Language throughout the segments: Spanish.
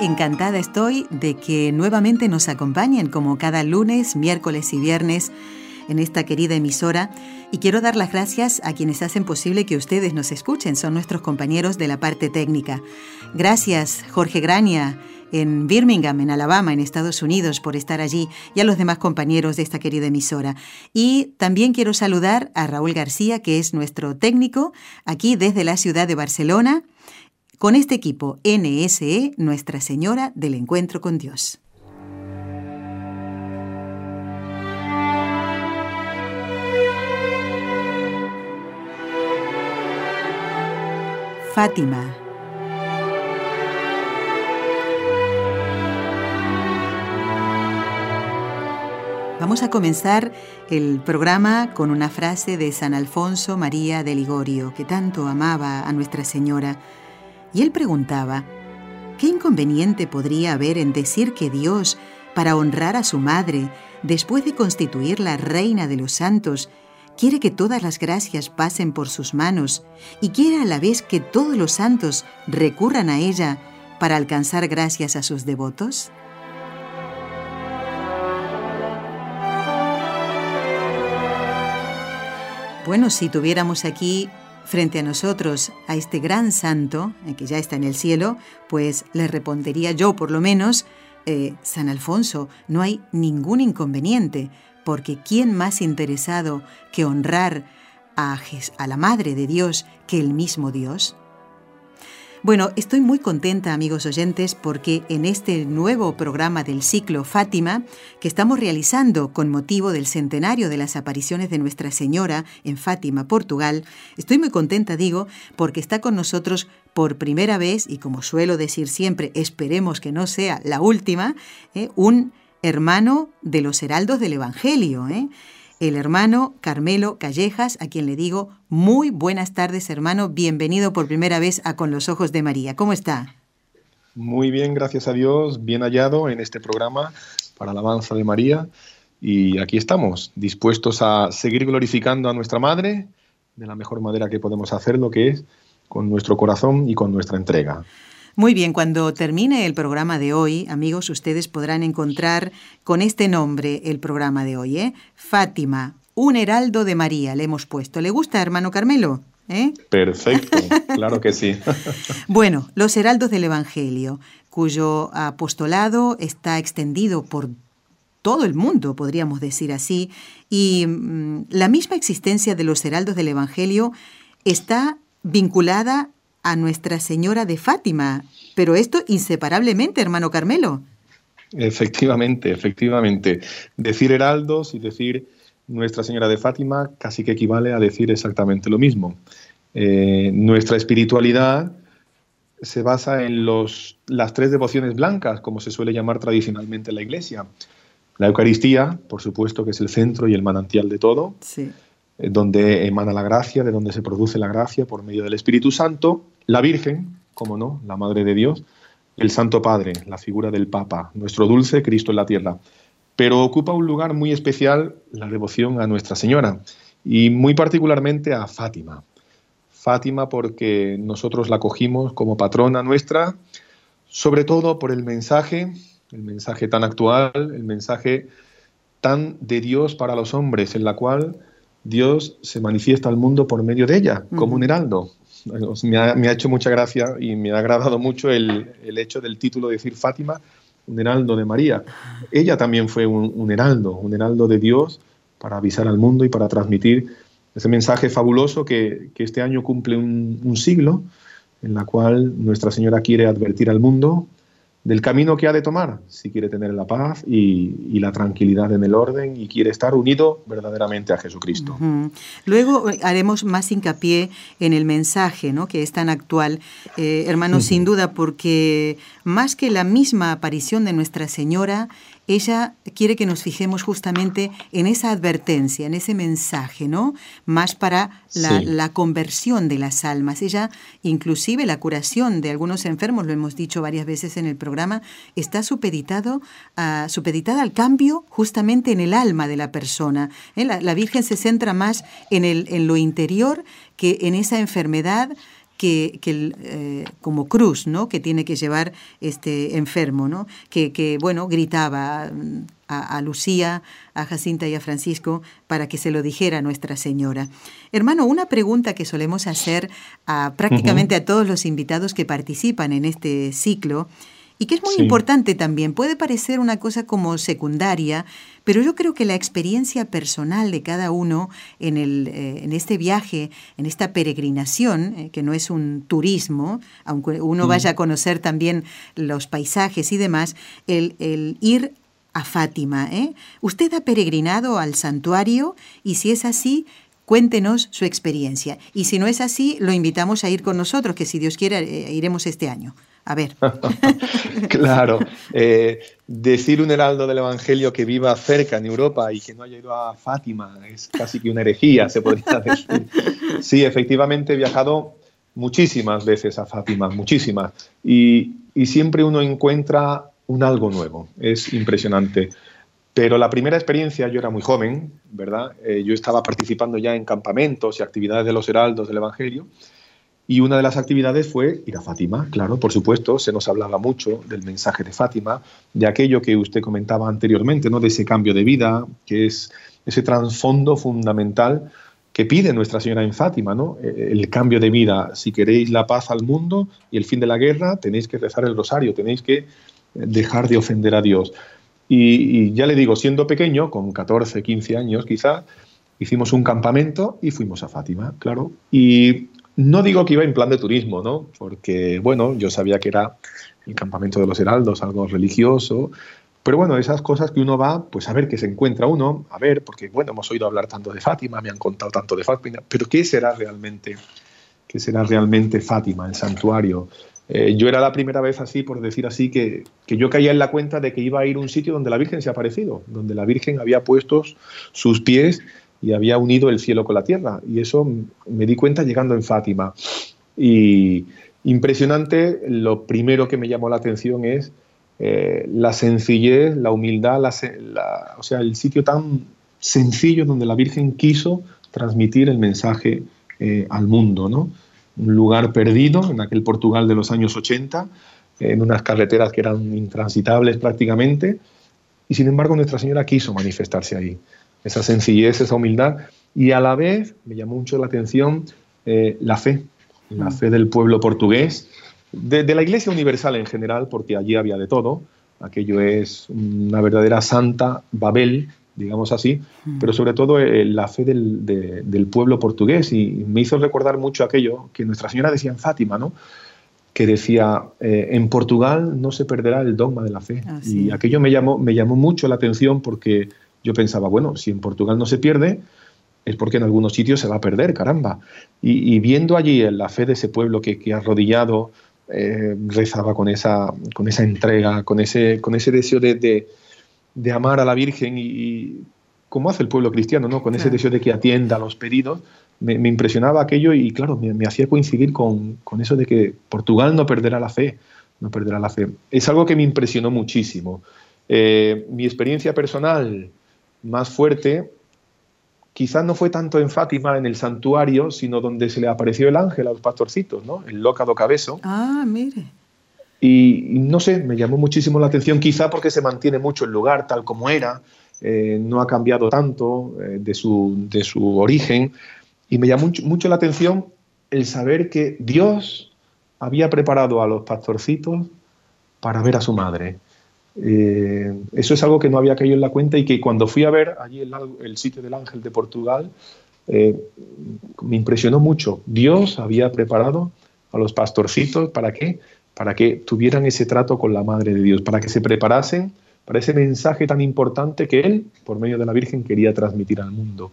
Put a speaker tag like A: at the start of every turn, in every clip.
A: Encantada estoy de que nuevamente nos acompañen como cada lunes, miércoles y viernes en esta querida emisora y quiero dar las gracias a quienes hacen posible que ustedes nos escuchen, son nuestros compañeros de la parte técnica. Gracias Jorge Grania en Birmingham, en Alabama, en Estados Unidos, por estar allí y a los demás compañeros de esta querida emisora. Y también quiero saludar a Raúl García, que es nuestro técnico aquí desde la ciudad de Barcelona con este equipo NSE Nuestra Señora del Encuentro con Dios. Fátima. Vamos a comenzar el programa con una frase de San Alfonso María de Ligorio, que tanto amaba a Nuestra Señora y él preguntaba, ¿qué inconveniente podría haber en decir que Dios, para honrar a su madre, después de constituirla reina de los santos, quiere que todas las gracias pasen por sus manos y quiere a la vez que todos los santos recurran a ella para alcanzar gracias a sus devotos? Bueno, si tuviéramos aquí frente a nosotros a este gran santo, eh, que ya está en el cielo, pues le respondería yo por lo menos, eh, San Alfonso, no hay ningún inconveniente, porque ¿quién más interesado que honrar a, a la Madre de Dios que el mismo Dios? Bueno, estoy muy contenta, amigos oyentes, porque en este nuevo programa del ciclo Fátima, que estamos realizando con motivo del centenario de las apariciones de Nuestra Señora en Fátima, Portugal, estoy muy contenta, digo, porque está con nosotros por primera vez, y como suelo decir siempre, esperemos que no sea la última, ¿eh? un hermano de los heraldos del Evangelio. ¿eh? El hermano Carmelo Callejas, a quien le digo muy buenas tardes, hermano. Bienvenido por primera vez a Con los Ojos de María. ¿Cómo está?
B: Muy bien, gracias a Dios, bien hallado en este programa para la alabanza de María. Y aquí estamos, dispuestos a seguir glorificando a nuestra Madre de la mejor manera que podemos hacerlo, que es con nuestro corazón y con nuestra entrega.
A: Muy bien, cuando termine el programa de hoy, amigos, ustedes podrán encontrar con este nombre el programa de hoy, ¿eh? Fátima, un heraldo de María, le hemos puesto. ¿Le gusta, hermano Carmelo?
B: ¿Eh? Perfecto, claro que sí.
A: bueno, los heraldos del Evangelio, cuyo apostolado está extendido por todo el mundo, podríamos decir así, y mm, la misma existencia de los heraldos del Evangelio está vinculada a Nuestra Señora de Fátima, pero esto inseparablemente, hermano Carmelo.
B: Efectivamente, efectivamente. Decir heraldos y decir Nuestra Señora de Fátima casi que equivale a decir exactamente lo mismo. Eh, nuestra espiritualidad se basa en los, las tres devociones blancas, como se suele llamar tradicionalmente en la Iglesia. La Eucaristía, por supuesto, que es el centro y el manantial de todo. Sí. Eh, donde emana la gracia, de donde se produce la gracia por medio del Espíritu Santo, la Virgen, como no, la Madre de Dios, el Santo Padre, la figura del Papa, nuestro dulce Cristo en la tierra. Pero ocupa un lugar muy especial la devoción a Nuestra Señora y muy particularmente a Fátima. Fátima porque nosotros la cogimos como patrona nuestra, sobre todo por el mensaje, el mensaje tan actual, el mensaje tan de Dios para los hombres, en la cual Dios se manifiesta al mundo por medio de ella, como un heraldo. Me ha, hecho mucha gracia y me ha agradado mucho el, hecho del título de decir Fátima, un heraldo de María. Ella también fue un, heraldo, un heraldo de Dios para avisar al mundo y para transmitir ese mensaje fabuloso que, este año cumple un, siglo, en la cual Nuestra Señora quiere advertir al mundo del camino que ha de tomar si quiere tener la paz y, la tranquilidad en el orden y quiere estar unido verdaderamente a Jesucristo.
A: Luego eh, haremos más hincapié en el mensaje, ¿no? que es tan actual, eh, hermanos, sin duda, porque más que la misma aparición de Nuestra Señora, ella quiere que nos fijemos justamente en esa advertencia, en ese mensaje, ¿no? Más para la, conversión de las almas. Ella, inclusive la curación de algunos enfermos, lo hemos dicho varias veces en el programa, está supeditado a, supeditada al cambio justamente en el alma de la persona. ¿eh? La, Virgen se centra más en, el, en lo interior que en esa enfermedad que, eh, como cruz, ¿no? Que tiene que llevar este enfermo, ¿no? Que, que bueno, gritaba mm, a, Lucía, a Jacinta y a Francisco para que se lo dijera Nuestra Señora. Hermano, una pregunta que solemos hacer a prácticamente a todos los invitados que participan en este ciclo y que es muy importante también. Puede parecer una cosa como secundaria, pero yo creo que la experiencia personal de cada uno en, el, eh, en este viaje, en esta peregrinación, eh, que no es un turismo, aunque uno mm. vaya a conocer también los paisajes y demás, el, el ir a Fátima. ¿eh? ¿Usted ha peregrinado al santuario? Y si es así, cuéntenos su experiencia. Y si no es así, lo invitamos a ir con nosotros, que si Dios quiere, iremos este año. A ver.
B: claro. Eh, decir un heraldo del Evangelio que viva cerca en Europa y que no haya ido a Fátima es casi que una herejía, se podría decir. Sí, efectivamente he viajado muchísimas veces a Fátima, muchísimas. Y, siempre uno encuentra un algo nuevo. Es impresionante. Pero la primera experiencia, yo era muy joven, ¿verdad? Eh, yo estaba participando ya en campamentos y actividades de los heraldos del Evangelio. Y una de las actividades fue ir a Fátima, claro, por supuesto, se nos hablaba mucho del mensaje de Fátima, de aquello que usted comentaba anteriormente, ¿no? de ese cambio de vida, que es ese trasfondo fundamental que pide Nuestra Señora en Fátima, ¿no? E, el cambio de vida. Si queréis la paz al mundo y el fin de la guerra, tenéis que rezar el rosario, tenéis que dejar de ofender a Dios. Y, ya le digo, siendo pequeño, con 14, 15 años quizá, hicimos un campamento y fuimos a Fátima, claro. Y no digo que iba en plan de turismo, ¿no? Porque, bueno, yo sabía que era el campamento de los heraldos, algo religioso, pero bueno, esas cosas que uno va, pues a ver qué se encuentra uno, a ver, porque, bueno, hemos oído hablar tanto de Fátima, me han contado tanto de Fátima, pero ¿qué será realmente, qué será realmente Fátima, el santuario? Eh, yo era la primera vez así, por decir así, que, que, yo caía en la cuenta de que iba a ir a un sitio donde la Virgen se ha aparecido, donde la Virgen había puesto sus pies y había unido el cielo con la tierra. Y eso me di cuenta llegando en Fátima. Y impresionante, lo primero que me llamó la atención es eh, la sencillez, la humildad, o sea, el sitio tan sencillo donde la Virgen quiso transmitir el mensaje eh, al mundo, ¿no? Un lugar perdido en aquel Portugal de los años 80, en unas carreteras que eran intransitables prácticamente, y sin embargo Nuestra Señora quiso manifestarse ahí esa sencillez, esa humildad, y a la vez me llamó mucho la atención eh, la fe, la mm. fe del pueblo portugués, de, la Iglesia Universal en general, porque allí había de todo, aquello es una verdadera santa Babel, digamos así, mm. pero sobre todo eh, la fe del, pueblo portugués, y me hizo recordar mucho aquello que Nuestra Señora decía en Fátima, ¿no? que decía, eh, en Portugal no se perderá el dogma de la fe. Ah, y aquello me llamó, me llamó mucho la atención porque yo pensaba, bueno, si en Portugal no se pierde, es porque en algunos sitios se va a perder, caramba. Y, viendo allí la fe de ese pueblo que, que arrodillado eh, rezaba con esa, con esa entrega, con ese, con ese deseo de, de, amar a la Virgen y, como hace el pueblo cristiano, ¿no? con ese deseo de que atienda a los pedidos, me, impresionaba aquello y claro, me, hacía coincidir con, con, eso de que Portugal no perderá la fe, no perderá la fe. Es algo que me impresionó muchísimo. Eh, mi experiencia personal, más fuerte, quizás no fue tanto en Fátima, en el santuario, sino donde se le apareció el ángel a los pastorcitos, ¿no? El lócado cabezo.
A: Ah, mire.
B: Y, no sé, me llamó muchísimo la atención, quizá porque se mantiene mucho el lugar tal como era, eh, no ha cambiado tanto eh, de, su, de, su, origen, y me llamó mucho la atención el saber que Dios había preparado a los pastorcitos para ver a su madre. Eh, eso es algo que no había caído en la cuenta y que cuando fui a ver allí el, sitio del Ángel de Portugal, me impresionó mucho. Dios había preparado a los pastorcitos, ¿para qué? Para que tuvieran ese trato con la Madre de Dios, para que se preparasen para ese mensaje tan importante que Él, por medio de la Virgen, quería transmitir al mundo.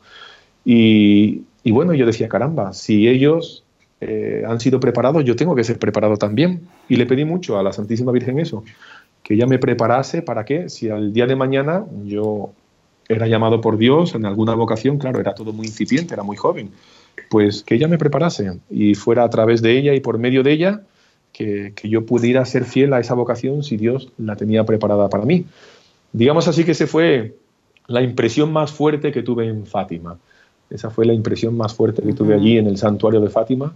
B: Y, bueno, yo decía, caramba, si ellos eh, han sido preparados, yo tengo que ser preparado también. Y le pedí mucho a la Santísima Virgen eso, que ella me preparase para que si al día de mañana yo era llamado por Dios en alguna vocación, claro, era todo muy incipiente, era muy joven, pues que ella me preparase y fuera a través de ella y por medio de ella que, yo pudiera ser fiel a esa vocación si Dios la tenía preparada para mí. Digamos así que ese fue la impresión más fuerte que tuve en Fátima. Esa fue la impresión más fuerte que tuve allí en el santuario de Fátima.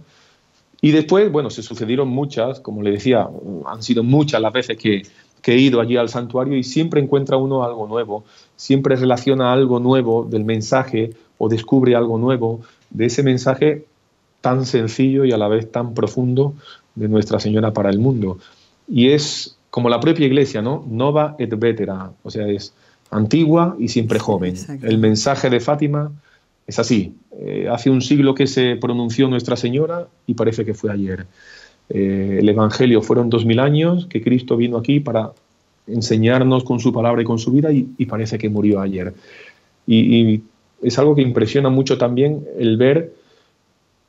B: Y después, bueno, se sucedieron muchas, como le decía, han sido muchas las veces que, que he ido allí al santuario y siempre encuentra uno algo nuevo, siempre relaciona algo nuevo del mensaje o descubre algo nuevo de ese mensaje tan sencillo y a la vez tan profundo de Nuestra Señora para el mundo. Y es como la propia iglesia, ¿no? Nova et vetera, o sea, es antigua y siempre joven. El mensaje de Fátima es así. Eh, hace un siglo que se pronunció Nuestra Señora y parece que fue ayer. Eh, el Evangelio fueron dos mil años que Cristo vino aquí para enseñarnos con su palabra y con su vida y, parece que murió ayer. Y, es algo que impresiona mucho también el ver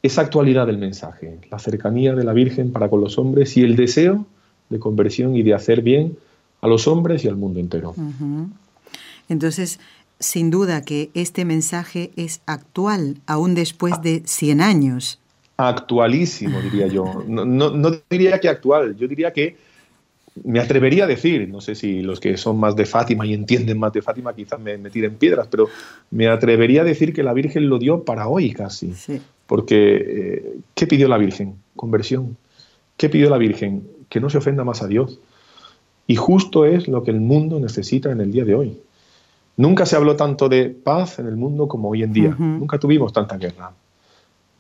B: esa actualidad del mensaje, la cercanía de la Virgen para con los hombres y el deseo de conversión y de hacer bien a los hombres y al mundo entero.
A: Entonces, sin duda que este mensaje es actual, aún después de 100 años
B: actualísimo, diría yo. No, no, diría que actual, yo diría que me atrevería a decir, no sé si los que son más de Fátima y entienden más de Fátima quizás me, me tiren piedras, pero me atrevería a decir que la Virgen lo dio para hoy casi. Porque, eh, ¿qué pidió la Virgen? Conversión. ¿Qué pidió la Virgen? Que no se ofenda más a Dios. Y justo es lo que el mundo necesita en el día de hoy. Nunca se habló tanto de paz en el mundo como hoy en día. Nunca tuvimos tanta guerra.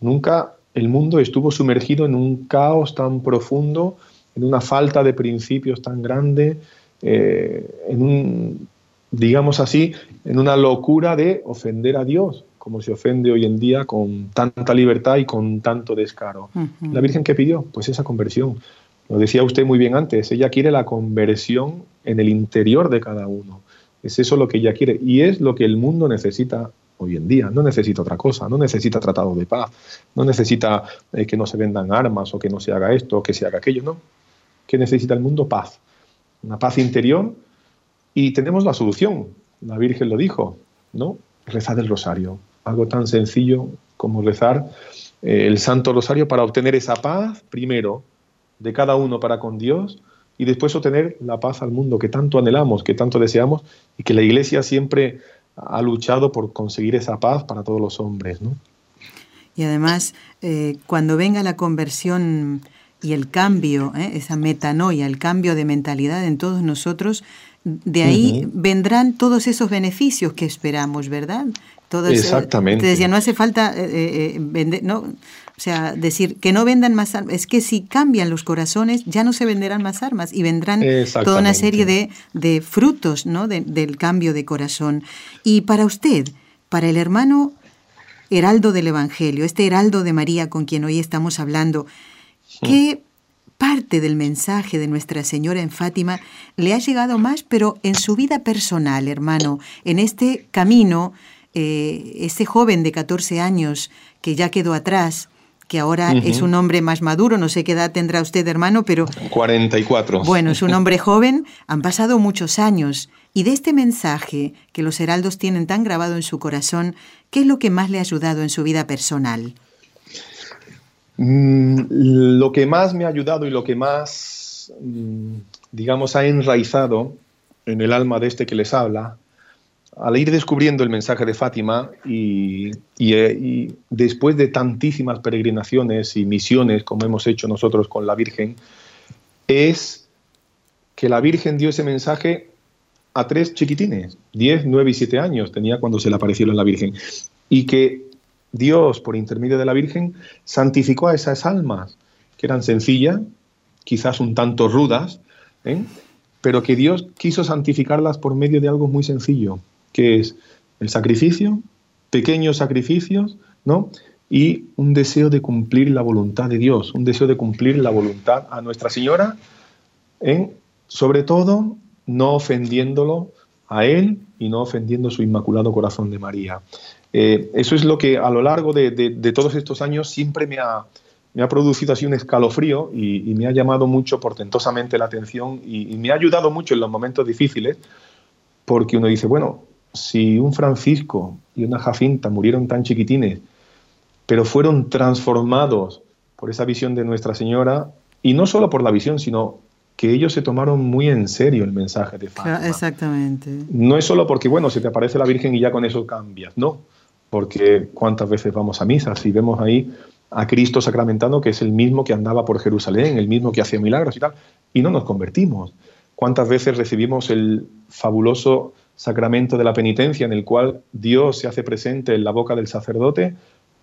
B: Nunca el mundo estuvo sumergido en un caos tan profundo, en una falta de principios tan grande, eh, en un, digamos así, en una locura de ofender a Dios, como se ofende hoy en día con tanta libertad y con tanto descaro. ¿La Virgen qué pidió? Pues esa conversión. Lo decía usted muy bien antes, ella quiere la conversión en el interior de cada uno. Es eso lo que ella quiere y es lo que el mundo necesita hoy en día. No necesita otra cosa, no necesita tratado de paz, no necesita eh, que no se vendan armas o que no se haga esto o que se haga aquello, no. ¿Qué necesita el mundo? Paz. Una paz interior y tenemos la solución. La Virgen lo dijo, ¿no? Rezar el rosario. Algo tan sencillo como rezar eh, el Santo Rosario para obtener esa paz, primero, de cada uno para con Dios y después obtener la paz al mundo que tanto anhelamos, que tanto deseamos y que la Iglesia siempre ha luchado por conseguir esa paz para todos los hombres. ¿no?
A: Y además, eh, cuando venga la conversión y el cambio, ¿eh? esa metanoia, el cambio de mentalidad en todos nosotros, de ahí vendrán todos esos beneficios que esperamos, ¿verdad?
B: Exactamente.
A: Te decía, no hace falta vender, no, o sea, decir que no vendan más armas. Es que si cambian los corazones, ya no se venderán más armas y vendrán toda una serie de, frutos ¿no? del cambio de corazón. Y para usted, para el hermano heraldo del Evangelio, este heraldo de María con quien hoy estamos hablando, ¿qué parte del mensaje de Nuestra Señora en Fátima le ha llegado más, pero en su vida personal, hermano, en este camino, eh, ese joven de 14 años que ya quedó atrás, que ahora es un hombre más maduro, no sé qué edad tendrá usted, hermano, pero...
B: 44.
A: Bueno, es un hombre joven, han pasado muchos años, y de este mensaje que los heraldos tienen tan grabado en su corazón, ¿qué es lo que más le ha ayudado en su vida personal?
B: Mm, lo que más me ha ayudado y lo que más, mm, digamos, ha enraizado en el alma de este que les habla al ir descubriendo el mensaje de Fátima eh, y, después de tantísimas peregrinaciones y misiones como hemos hecho nosotros con la Virgen, es que la Virgen dio ese mensaje a tres chiquitines, 10, 9 y 7 años tenía cuando se le aparecieron la Virgen, y que Dios, por intermedio de la Virgen, santificó a esas almas, que eran sencillas, quizás un tanto rudas, ¿eh? pero que Dios quiso santificarlas por medio de algo muy sencillo, que es el sacrificio, pequeños sacrificios, ¿no? y un deseo de cumplir la voluntad de Dios, un deseo de cumplir la voluntad a Nuestra Señora, en, sobre todo no ofendiéndolo a Él y no ofendiendo su inmaculado corazón de María. Eh, eso es lo que a lo largo de, todos estos años siempre me ha, me ha producido así un escalofrío y, me ha llamado mucho portentosamente la atención y, me ha ayudado mucho en los momentos difíciles, porque uno dice, bueno, si un Francisco y una Jacinta murieron tan chiquitines, pero fueron transformados por esa visión de Nuestra Señora, y no solo por la visión, sino que ellos se tomaron muy en serio el mensaje de Fátima.
A: Exactamente.
B: No es solo porque, bueno, se te aparece la Virgen y ya con eso cambias, no, porque cuántas veces vamos a misa, si vemos ahí a Cristo sacramentado, que es el mismo que andaba por Jerusalén, el mismo que hacía milagros y tal, y no nos convertimos. ¿Cuántas veces recibimos el fabuloso sacramento de la penitencia en el cual Dios se hace presente en la boca del sacerdote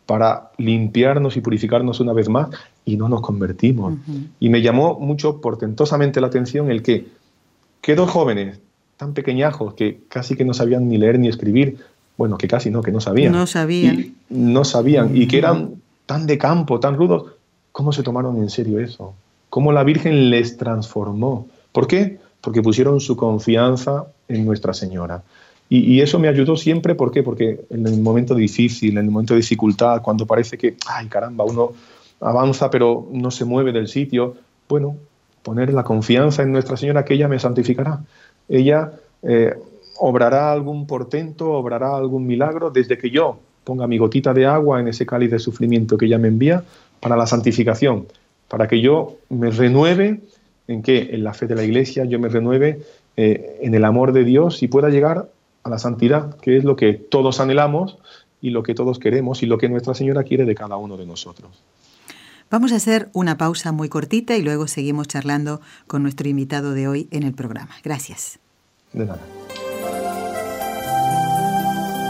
B: para limpiarnos y purificarnos una vez más y no nos convertimos? Y me llamó mucho portentosamente la atención el que, que dos jóvenes tan pequeñajos que casi que no sabían ni leer ni escribir, bueno, que casi no, que no sabían.
A: No sabían.
B: no sabían, y que eran tan de campo, tan rudos, ¿cómo se tomaron en serio eso? ¿Cómo la Virgen les transformó? ¿Por qué? Porque pusieron su confianza en Nuestra Señora. Y, eso me ayudó siempre, ¿por qué? Porque en el momento difícil, en el momento de dificultad, cuando parece que, ay caramba, uno avanza pero no se mueve del sitio, bueno, poner la confianza en Nuestra Señora que ella me santificará. Ella eh, obrará algún portento, obrará algún milagro desde que yo ponga mi gotita de agua en ese cáliz de sufrimiento que ella me envía para la santificación, para que yo me renueve en qué, en la fe de la Iglesia, yo me renueve eh, en el amor de Dios y pueda llegar a la santidad, que es lo que todos anhelamos y lo que todos queremos y lo que Nuestra Señora quiere de cada uno de nosotros.
A: Vamos a hacer una pausa muy cortita y luego seguimos charlando con nuestro invitado de hoy en el programa. Gracias.
B: De nada.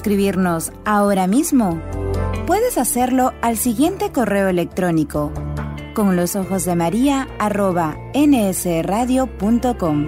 C: Escribirnos ahora mismo? Puedes hacerlo al siguiente correo electrónico con los ojos de María arroba nsradio.com.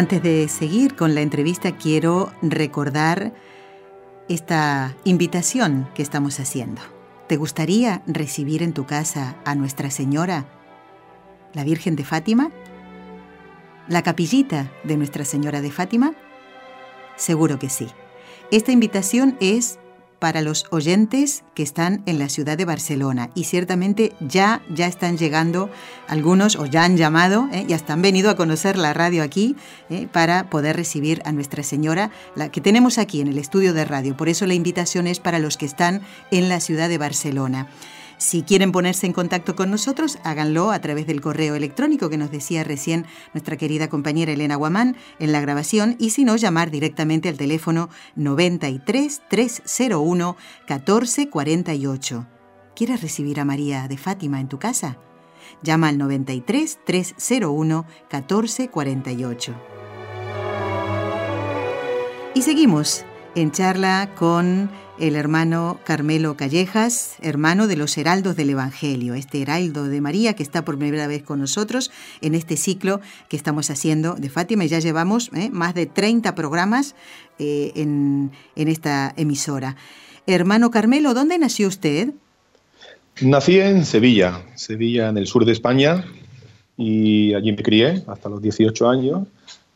A: Antes de seguir con la entrevista, quiero recordar esta invitación que estamos haciendo. ¿Te gustaría recibir en tu casa a Nuestra Señora, la Virgen de Fátima? ¿La capillita de Nuestra Señora de Fátima? Seguro que sí. Esta invitación es para los oyentes que están en la ciudad de Barcelona y ciertamente ya, ya están llegando algunos o ya han llamado ¿eh? y hasta han venido a conocer la radio aquí ¿eh? para poder recibir a Nuestra Señora, la que tenemos aquí en el estudio de radio. Por eso la invitación es para los que están en la ciudad de Barcelona. Si quieren ponerse en contacto con nosotros, háganlo a través del correo electrónico que nos decía recién nuestra querida compañera Elena Guamán en la grabación y si no, llamar directamente al teléfono 93 301 1448. ¿Quieres recibir a María de Fátima en tu casa? Llama al 93 301 1448. Y seguimos en charla con el hermano Carmelo Callejas, hermano de los heraldos del Evangelio, este heraldo de María que está por primera vez con nosotros en este ciclo que estamos haciendo de Fátima. Ya llevamos eh, más de 30 programas eh, en, en esta emisora. Hermano Carmelo, ¿dónde nació usted?
B: Nací en Sevilla, Sevilla en el sur de España, y allí me crié hasta los 18 años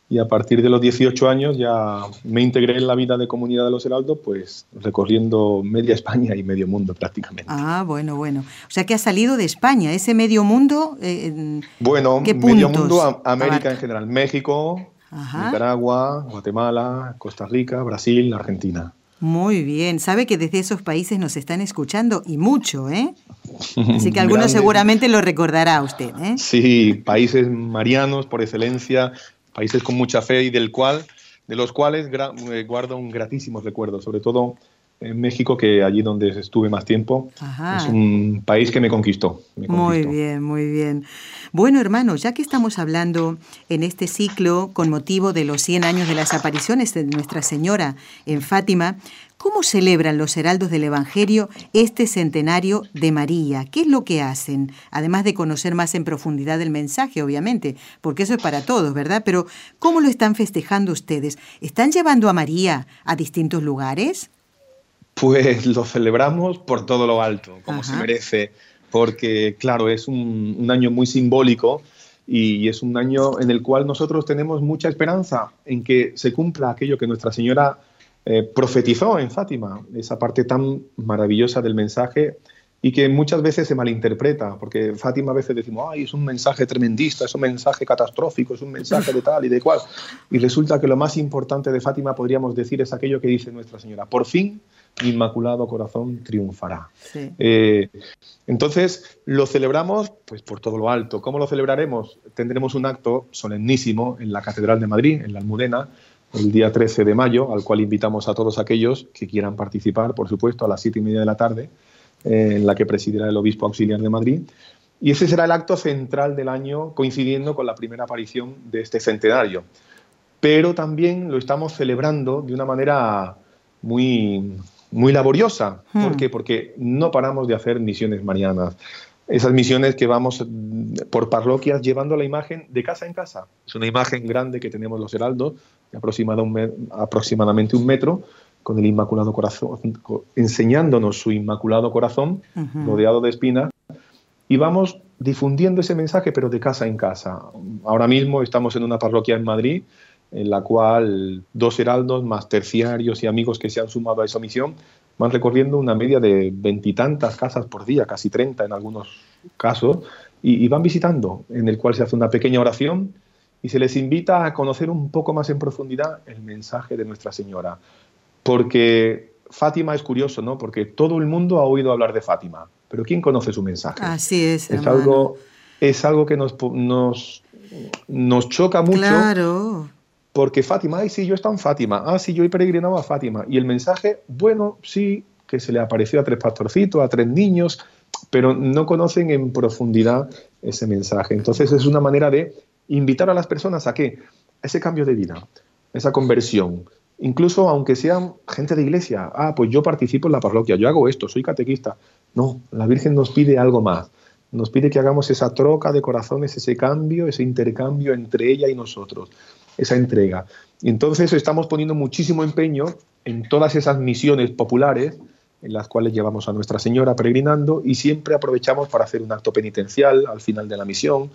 B: y a partir de los 18 años ya me integré en la vida de comunidad de los Heraldos, pues recorriendo media España y medio mundo prácticamente.
A: Ah, bueno, bueno. O sea que ha salido de España, ese medio mundo.
B: Eh, bueno, medio mundo, América en general, México, Nicaragua, Guatemala, Costa Rica, Brasil, Argentina.
A: Muy bien, sabe que desde esos países nos están escuchando y mucho, ¿eh? Así que algunos seguramente lo recordará usted, ¿eh?
B: Sí, países marianos por excelencia, países con mucha fe y del cual, de los cuales eh, guardo un gratísimo recuerdo, sobre todo en México, que allí donde estuve más tiempo, es un país que me conquistó,
A: Muy bien, muy bien. Bueno, hermano, ya que estamos hablando en este ciclo con motivo de los 100 años de las apariciones de Nuestra Señora en Fátima, ¿cómo celebran los heraldos del Evangelio este centenario de María? ¿Qué es lo que hacen? Además de conocer más en profundidad el mensaje, obviamente, porque eso es para todos, ¿verdad? Pero ¿cómo lo están festejando ustedes? ¿Están llevando a María a distintos lugares?
B: Pues lo celebramos por todo lo alto, como se merece, porque claro, es un, año muy simbólico y es un año en el cual nosotros tenemos mucha esperanza en que se cumpla aquello que Nuestra Señora eh, profetizó en Fátima, esa parte tan maravillosa del mensaje y que muchas veces se malinterpreta, porque Fátima a veces decimos, ay, es un mensaje tremendista, es un mensaje catastrófico, es un mensaje de tal y de cual. Y resulta que lo más importante de Fátima, podríamos decir, es aquello que dice Nuestra Señora. Por fin, mi Inmaculado Corazón triunfará. Eh, entonces, lo celebramos pues, por todo lo alto. ¿Cómo lo celebraremos? Tendremos un acto solemnísimo en la Catedral de Madrid, en la Almudena, el día 13 de mayo, al cual invitamos a todos aquellos que quieran participar, por supuesto, a las siete y media de la tarde en la que presidirá el obispo auxiliar de Madrid. Y ese será el acto central del año, coincidiendo con la primera aparición de este centenario. Pero también lo estamos celebrando de una manera muy, muy laboriosa. ¿Por hmm. qué? Porque no paramos de hacer misiones marianas. Esas misiones que vamos por parroquias llevando la imagen de casa en casa. Es una imagen grande que tenemos los heraldos, de aproximadamente un metro, con el Inmaculado Corazón, enseñándonos su Inmaculado Corazón, rodeado de espinas, y vamos difundiendo ese mensaje, pero de casa en casa. Ahora mismo estamos en una parroquia en Madrid, en la cual dos heraldos, más terciarios y amigos que se han sumado a esa misión, van recorriendo una media de veintitantas casas por día, casi treinta en algunos casos, y, y van visitando, en el cual se hace una pequeña oración y se les invita a conocer un poco más en profundidad el mensaje de Nuestra Señora porque Fátima es curioso, ¿no? Porque todo el mundo ha oído hablar de Fátima, pero ¿quién conoce su mensaje?
A: Así es.
B: Es algo, es algo que nos, nos, nos choca mucho.
A: Claro.
B: Porque Fátima, ay, sí, yo estaba en Fátima, ah, sí, yo he peregrinado a Fátima. Y el mensaje, bueno, sí, que se le apareció a tres pastorcitos, a tres niños, pero no conocen en profundidad ese mensaje. Entonces es una manera de invitar a las personas a que ese cambio de vida, esa conversión, Incluso aunque sean gente de iglesia, ah, pues yo participo en la parroquia, yo hago esto, soy catequista. No, la Virgen nos pide algo más. Nos pide que hagamos esa troca de corazones, ese cambio, ese intercambio entre ella y nosotros, esa entrega. Y entonces estamos poniendo muchísimo empeño en todas esas misiones populares en las cuales llevamos a Nuestra Señora peregrinando y siempre aprovechamos para hacer un acto penitencial al final de la misión,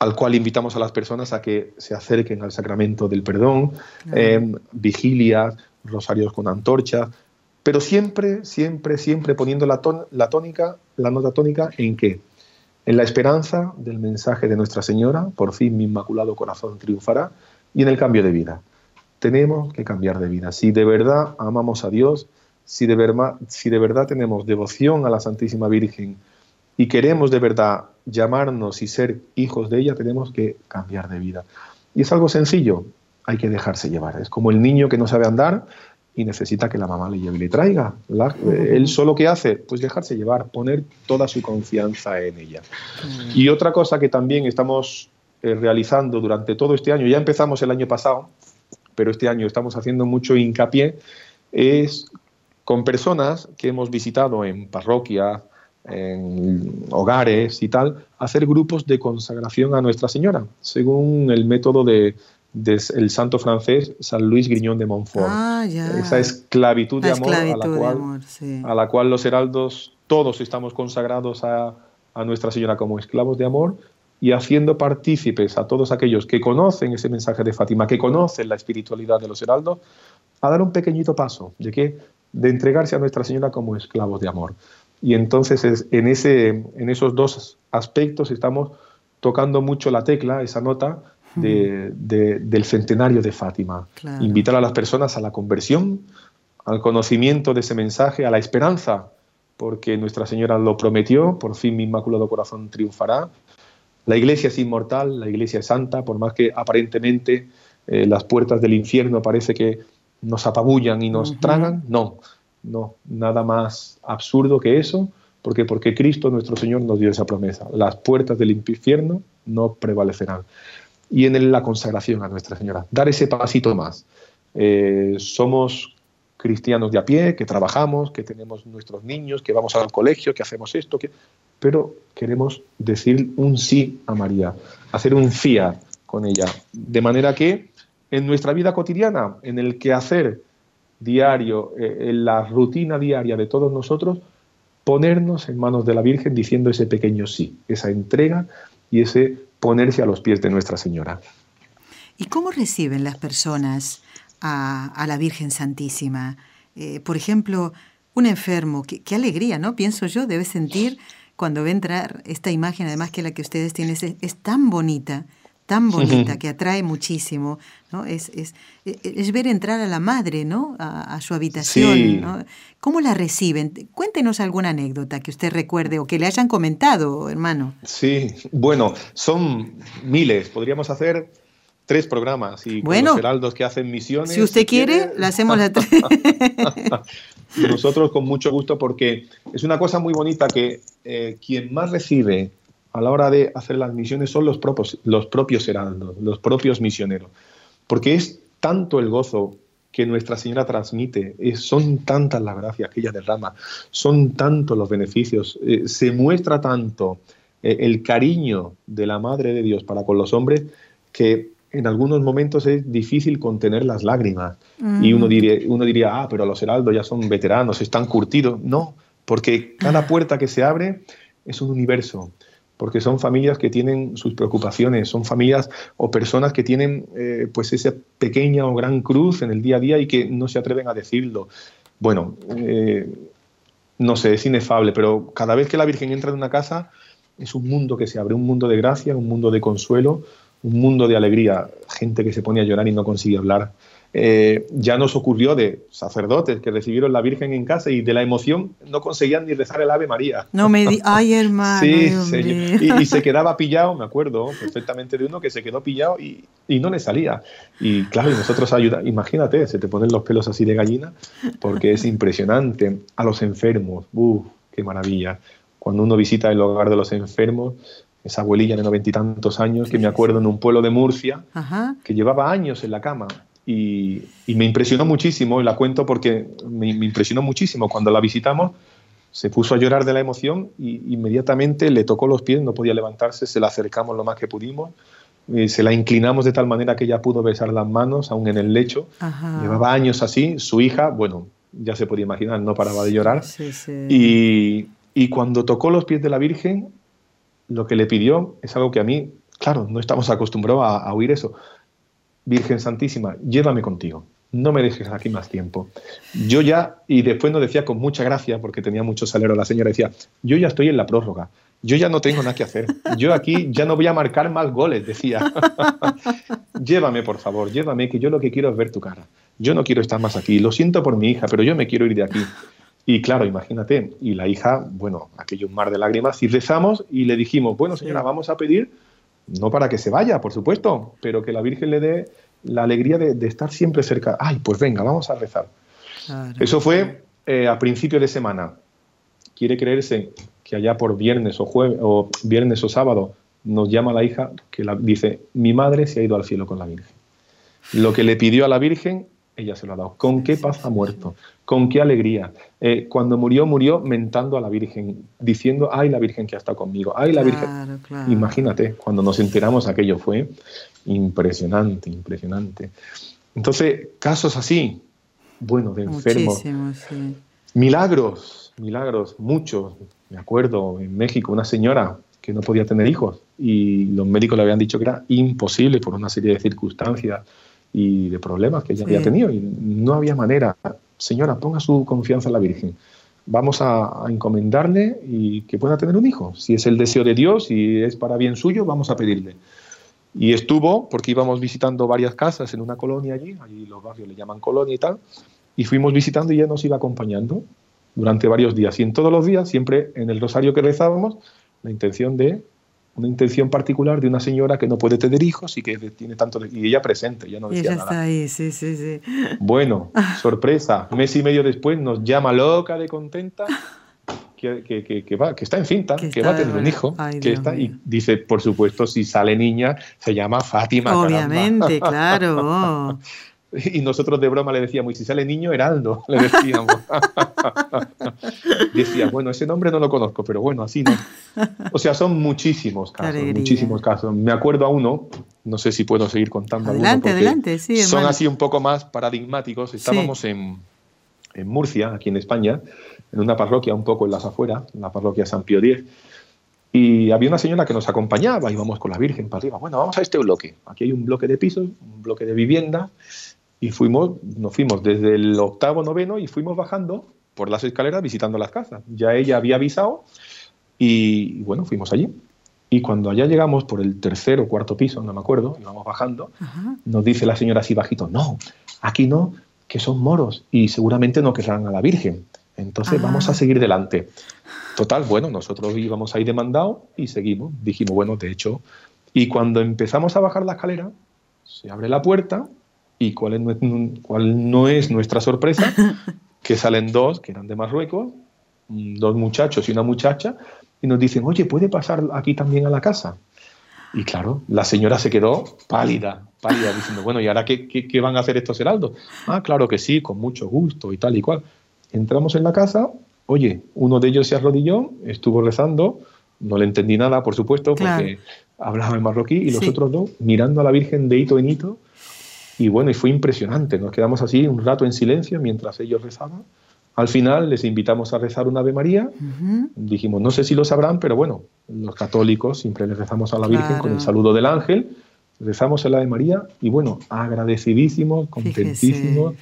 B: al cual invitamos a las personas a que se acerquen al sacramento del perdón, eh, vigilias, rosarios con antorcha, pero siempre, siempre, siempre poniendo la, la tónica, la nota tónica en qué? En la esperanza del mensaje de Nuestra Señora, por fin mi inmaculado corazón triunfará, y en el cambio de vida. Tenemos que cambiar de vida. Si de verdad amamos a Dios, si de, verdad, tenemos devoción a la Santísima Virgen y queremos de verdad llamarnos y ser hijos de ella, tenemos que cambiar de vida. Y es algo sencillo, hay que dejarse llevar. Es como el niño que no sabe andar y necesita que la mamá le lleve y le traiga. él solo que hace, pues dejarse llevar, poner toda su confianza en ella. Y otra cosa que también estamos eh, realizando durante todo este año, ya empezamos el año pasado, pero este año estamos haciendo mucho hincapié, es con personas que hemos visitado en parroquias, en hogares y tal, hacer grupos de consagración a Nuestra Señora, según el método de, el santo francés San Luis Griñón de Montfort.
A: Ah,
B: Esa esclavitud de amor, a, la cual, los heraldos todos estamos consagrados a, a Nuestra Señora como esclavos de amor y haciendo partícipes a todos aquellos que conocen ese mensaje de Fátima, que conocen la espiritualidad de los heraldos, a dar un pequeñito paso de que de entregarse a Nuestra Señora como esclavos de amor. Y entonces en, ese, en esos dos aspectos estamos tocando mucho la tecla, esa nota, del centenario de Fátima. Invitar a las personas a la conversión, al conocimiento de ese mensaje, a la esperanza, porque Nuestra Señora lo prometió, por fin mi Inmaculado Corazón triunfará. La Iglesia es inmortal, la Iglesia es santa, por más que aparentemente eh, las puertas del infierno parece que nos apabullan y nos tragan, no, no, nada más absurdo que eso, porque porque Cristo nuestro Señor nos dio esa promesa. Las puertas del infierno no prevalecerán. Y en la consagración a Nuestra Señora, dar ese pasito más. Eh, somos cristianos de a pie, que trabajamos, que tenemos nuestros niños, que vamos al colegio, que hacemos esto, que... pero queremos decir un sí a María, hacer un fiat con ella, de manera que en nuestra vida cotidiana, en el quehacer diario, eh, en la rutina diaria de todos nosotros, ponernos en manos de la Virgen diciendo ese pequeño sí, esa entrega y ese ponerse a los pies de Nuestra Señora.
A: ¿Y cómo reciben las personas a, la Virgen Santísima? Eh, por ejemplo, un enfermo, qué, alegría, ¿no? Pienso yo, debe sentir cuando ve entrar esta imagen, además que la que ustedes tienen es tan bonita tan bonita que atrae muchísimo, ¿no? Es, es, es, ver entrar a la madre, ¿no? A, su habitación, ¿Cómo la reciben? Cuéntenos alguna anécdota que usted recuerde o que le hayan comentado, hermano.
B: Sí, bueno, son miles, podríamos hacer tres programas y
A: bueno,
B: los heraldos que hacen misiones.
A: Si usted quiere, la hacemos la tres.
B: Nosotros con mucho gusto porque es una cosa muy bonita que eh, quien más recibe a la hora de hacer las misiones son los propios, los propios heraldos, los propios misioneros. Porque es tanto el gozo que Nuestra Señora transmite, son tantas las gracias que ella derrama, son tantos los beneficios, eh, se muestra tanto eh, el cariño de la Madre de Dios para con los hombres que en algunos momentos es difícil contener las lágrimas. Y uno diría, uno diría, ah, pero los heraldos ya son veteranos, están curtidos. No, porque cada puerta que se abre es un universo porque son familias que tienen sus preocupaciones, son familias o personas que tienen eh, pues esa pequeña o gran cruz en el día a día y que no se atreven a decirlo. Bueno, eh, no sé, es inefable, pero cada vez que la Virgen entra en una casa es un mundo que se abre, un mundo de gracia, un mundo de consuelo, un mundo de alegría. Gente que se pone a llorar y no consigue hablar, eh, ya nos ocurrió de sacerdotes que recibieron la Virgen en casa y de la emoción no conseguían ni rezar el Ave María.
A: No me di ay hermano. sí,
B: y, se quedaba pillado, me acuerdo perfectamente de uno que se quedó pillado y, no le salía. Y claro, y nosotros ayuda, imagínate, se te ponen los pelos así de gallina porque es impresionante. A los enfermos, uff, qué maravilla. Cuando uno visita el hogar de los enfermos, esa abuelilla de noventa y tantos años, que me acuerdo en un pueblo de Murcia, que llevaba años en la cama y, me impresionó muchísimo, y la cuento porque me, impresionó muchísimo. Cuando la visitamos, se puso a llorar de la emoción y inmediatamente le tocó los pies, no podía levantarse, se la acercamos lo más que pudimos, y se la inclinamos de tal manera que ella pudo besar las manos, aún en el lecho. Llevaba años así, su hija, bueno, ya se podía imaginar, no paraba de llorar. Y, y cuando tocó los pies de la Virgen, lo que le pidió es algo que a mí, claro, no estamos acostumbrados a, a oír eso, Virgen Santísima, llévame contigo, no me dejes aquí más tiempo. Yo ya, y después nos decía con mucha gracia, porque tenía mucho salero la señora, decía, yo ya estoy en la prórroga, yo ya no tengo nada que hacer, yo aquí ya no voy a marcar más goles, decía. llévame, por favor, llévame, que yo lo que quiero es ver tu cara. Yo no quiero estar más aquí, lo siento por mi hija, pero yo me quiero ir de aquí. Y claro, imagínate, y la hija, bueno, aquello un mar de lágrimas, y rezamos y le dijimos, bueno señora, vamos a pedir no para que se vaya, por supuesto, pero que la Virgen le dé la alegría de, estar siempre cerca. Ay, pues venga, vamos a rezar. Eso fue eh, a principio de semana. Quiere creerse que allá por viernes o jueves o viernes o sábado nos llama la hija que la, dice, mi madre se ha ido al cielo con la Virgen. Lo que le pidió a la Virgen ella se lo ha dado. ¿Con qué paz ha muerto? ¿Con qué alegría? Eh, cuando murió, murió mentando a la Virgen, diciendo, ay, la Virgen que ha estado conmigo, ay, la Virgen. Imagínate, cuando nos enteramos aquello fue impresionante, impresionante. Entonces, casos así, bueno, de enfermos. Milagros, milagros, muchos. Me acuerdo en México, una señora que no podía tener hijos y los médicos le habían dicho que era imposible por una serie de circunstancias y de problemas que ella había tenido y no había manera. Señora, ponga su confianza en la Virgen. Vamos a, encomendarle y que pueda tener un hijo. Si es el deseo de Dios y es para bien suyo, vamos a pedirle. Y estuvo, porque íbamos visitando varias casas en una colonia allí, allí los barrios le llaman colonia y tal, y fuimos visitando y ella nos iba acompañando durante varios días. Y en todos los días, siempre en el rosario que rezábamos, la intención de una intención particular de una señora que no puede tener hijos y que tiene tanto y ella presente, ya no decía
A: ella está ahí, sí, sí, sí.
B: Bueno, sorpresa, mes y medio después nos llama loca de contenta que, que, que, va, que está encinta, que, que va a tener un hijo, que está, y dice, por supuesto, si sale niña, se llama Fátima.
A: Obviamente, claro.
B: Y nosotros de broma le decíamos, y si sale niño, Heraldo, le decíamos. Decía, bueno, ese nombre no lo conozco, pero bueno, así no. O sea, son muchísimos casos, muchísimos casos. Me acuerdo a uno, no sé si puedo seguir contando.
A: Adelante, adelante, sí.
B: Son así un poco más paradigmáticos. Estábamos en, en, Murcia, aquí en España, en una parroquia un poco en las afueras, en la parroquia San Pío X. Y había una señora que nos acompañaba, íbamos con la Virgen para arriba. Bueno, vamos a este bloque. Aquí hay un bloque de pisos, un bloque de vivienda y fuimos, nos fuimos desde el octavo, noveno y fuimos bajando por las escaleras visitando las casas. Ya ella había avisado y, bueno, fuimos allí. Y cuando allá llegamos por el tercer o cuarto piso, no me acuerdo, íbamos bajando, nos dice la señora así bajito, no, aquí no, que son moros y seguramente no querrán a la Virgen. Entonces vamos a seguir delante. Total, bueno, nosotros íbamos ahí demandados y seguimos. Dijimos, bueno, de hecho, y cuando empezamos a bajar la escalera, se abre la puerta ¿Y cuál, es, cuál no es nuestra sorpresa? que salen dos, que eran de Marruecos, dos muchachos y una muchacha, y nos dicen, oye, ¿puede pasar aquí también a la casa? Y claro, la señora se quedó pálida, pálida, diciendo, bueno, ¿y ahora qué, qué, van a hacer estos heraldos? Ah, claro que sí, con mucho gusto y tal y cual. Entramos en la casa, oye, uno de ellos se arrodilló, estuvo rezando, no le entendí nada, por supuesto, porque hablaba en marroquí, y los otros dos mirando a la Virgen de hito en hito, y bueno, y fue impresionante. Nos quedamos así un rato en silencio mientras ellos rezaban. Al final les invitamos a rezar una Ave María. Dijimos, no sé si lo sabrán, pero bueno, los católicos siempre les rezamos a la Virgen con el saludo del ángel. Rezamos el Ave María y bueno, agradecidísimos, contentísimos.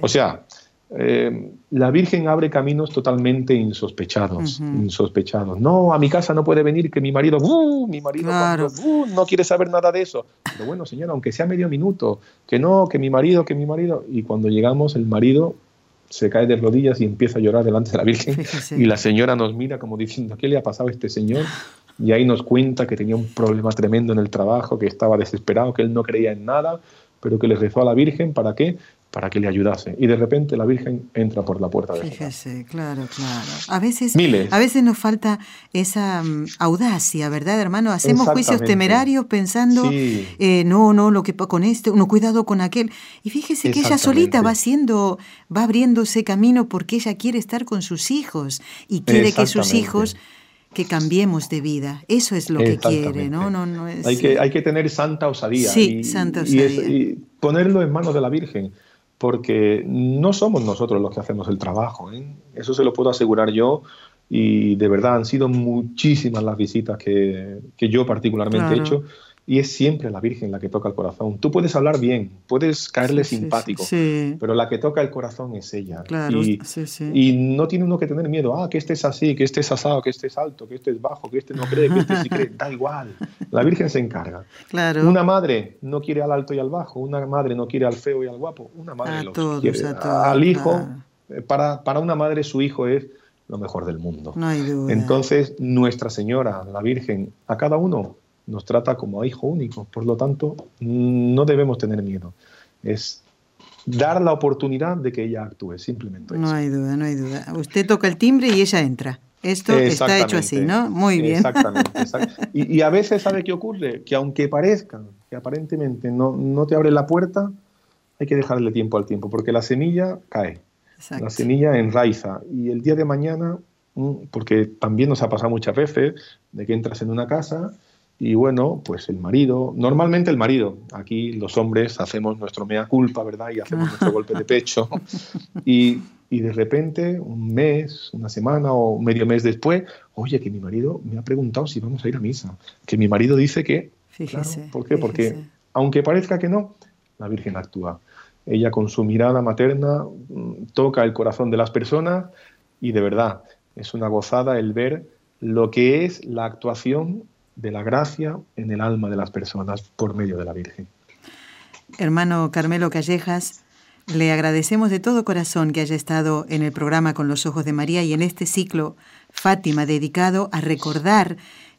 B: O sea, eh, la Virgen abre caminos totalmente insospechados, insospechados. No, a mi casa no puede venir que mi marido, uh, mi marido uh, no quiere saber nada de eso. Pero bueno, señora, aunque sea medio minuto, que no, que mi marido, que mi marido. Y cuando llegamos, el marido se cae de rodillas y empieza a llorar delante de la Virgen. Y la señora nos mira como diciendo, ¿qué le ha pasado a este señor? Y ahí nos cuenta que tenía un problema tremendo en el trabajo, que estaba desesperado, que él no creía en nada, pero que le rezó a la Virgen, ¿para qué? Para que le ayudase. Y de repente la Virgen entra por la puerta de
A: Fíjese, claro, claro. A veces, a veces nos falta esa mm, audacia, ¿verdad, hermano? Hacemos juicios temerarios pensando, eh, no, no, lo que con este, no, cuidado con aquel. Y fíjese que ella solita va haciendo, va abriendo ese camino porque ella quiere estar con sus hijos y quiere que sus hijos que cambiemos de vida. Eso es lo que quiere, ¿no? no, no es...
B: hay, que, hay que tener santa osadía.
A: Sí, santa osadía.
B: y ponerlo en manos de la Virgen porque no somos nosotros los que hacemos el trabajo. ¿eh? Eso se lo puedo asegurar yo y de verdad han sido muchísimas las visitas que, que yo particularmente he hecho y es siempre la Virgen la que toca el corazón. Tú puedes hablar bien, puedes caerle simpático, pero la que toca el corazón es ella. y, y, no tiene uno que tener miedo, ah, que este es así, que este es asado, que este es alto, que este es bajo, que este no cree, que este sí cree, da igual. La Virgen se encarga.
A: Claro.
B: Una madre no quiere al alto y al bajo, una madre no quiere al feo y al guapo, una madre lo quiere al hijo. Eh, para, para una madre su hijo es lo mejor del mundo.
A: No hay duda.
B: Entonces, Nuestra Señora, la Virgen, a cada uno nos trata como a hijo único. Por lo tanto, no debemos tener miedo. Es dar la oportunidad de que ella actúe, simplemente.
A: No hay duda, no hay duda. Usted toca el timbre y ella entra. Esto está hecho así, ¿no? Muy bien.
B: Exactamente. Y, a veces, ¿sabe qué ocurre? Que aunque parezca que aparentemente no, no te abre la puerta, hay que dejarle tiempo al tiempo, porque la semilla cae. La semilla enraiza. Y el día de mañana, mm, porque también nos ha pasado muchas veces, de que entras en una casa y bueno, pues el marido, normalmente el marido, aquí los hombres hacemos nuestro mea culpa, ¿verdad? Y hacemos nuestro golpe de pecho. Y, y, de repente, un mes, una semana o medio mes después, oye, que mi marido me ha preguntado si vamos a ir a misa. Que mi marido dice que...
A: Fíjese.
B: ¿Por qué? Porque aunque parezca que no, la Virgen actúa. Ella con su mirada materna mm, toca el corazón de las personas y de verdad es una gozada el ver lo que es la actuación de la gracia en el alma de las personas por medio de la Virgen.
A: Hermano Carmelo Callejas, le agradecemos de todo corazón que haya estado en el programa Con los Ojos de María y en este ciclo Fátima dedicado a recordar